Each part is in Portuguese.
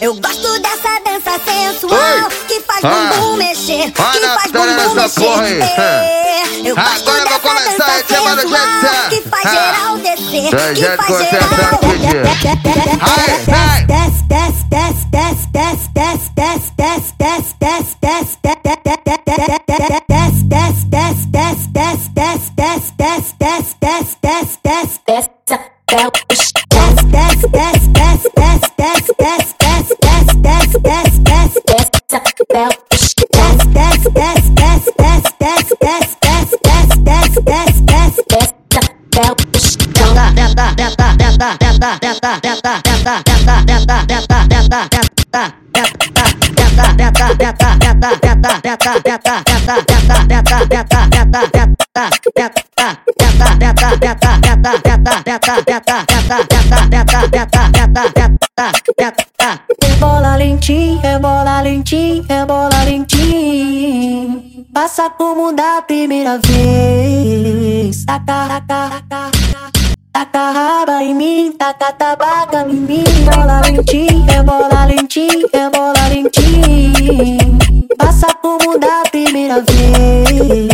Eu gosto dessa dança sensual Oi. que faz Ah. bumbum mexer, que faz bumbum mexer. É. Eu Agora gosto eu vou dessa começar dança sensual que faz Ah. geral descer, Já- que faz geral aqui, Gil. Ai, ai. desce, desce, desce, desce, desce, desce, desce, desce, desce, desce, Rebola lentinho, rebola lentinho, rebola lentinho. Passa como da primeira vez. Taca, taca, taca, em mim, tá, tá, tá tabaca em mim. Bola lentinha, é bola lentinha, é bola lentinha. Passa por mudar a primeira vez.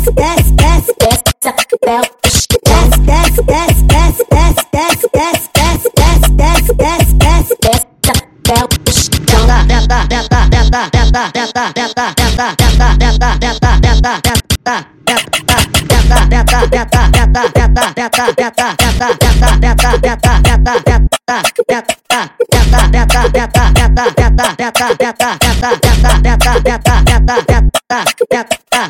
desce, desce, desce, desce, desce, desce, desce, desce, desce, desce, desce, desce, desce, desce, desce, desce, desce, Rebola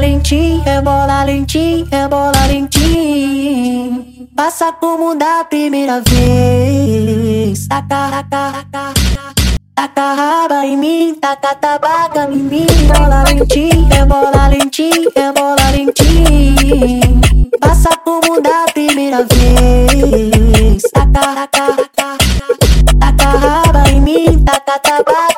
lentinho, rebola lentinho, rebola lentinho. Passa como da primeira vez. Taca, taca, taca, taca raba em mim, taca tabaca em mim. Rebola lentinho, rebola lentinho, rebola lentinho. Passa como da primeira vez. Taca, taca, taca, taca raba em mim, taca tabaca.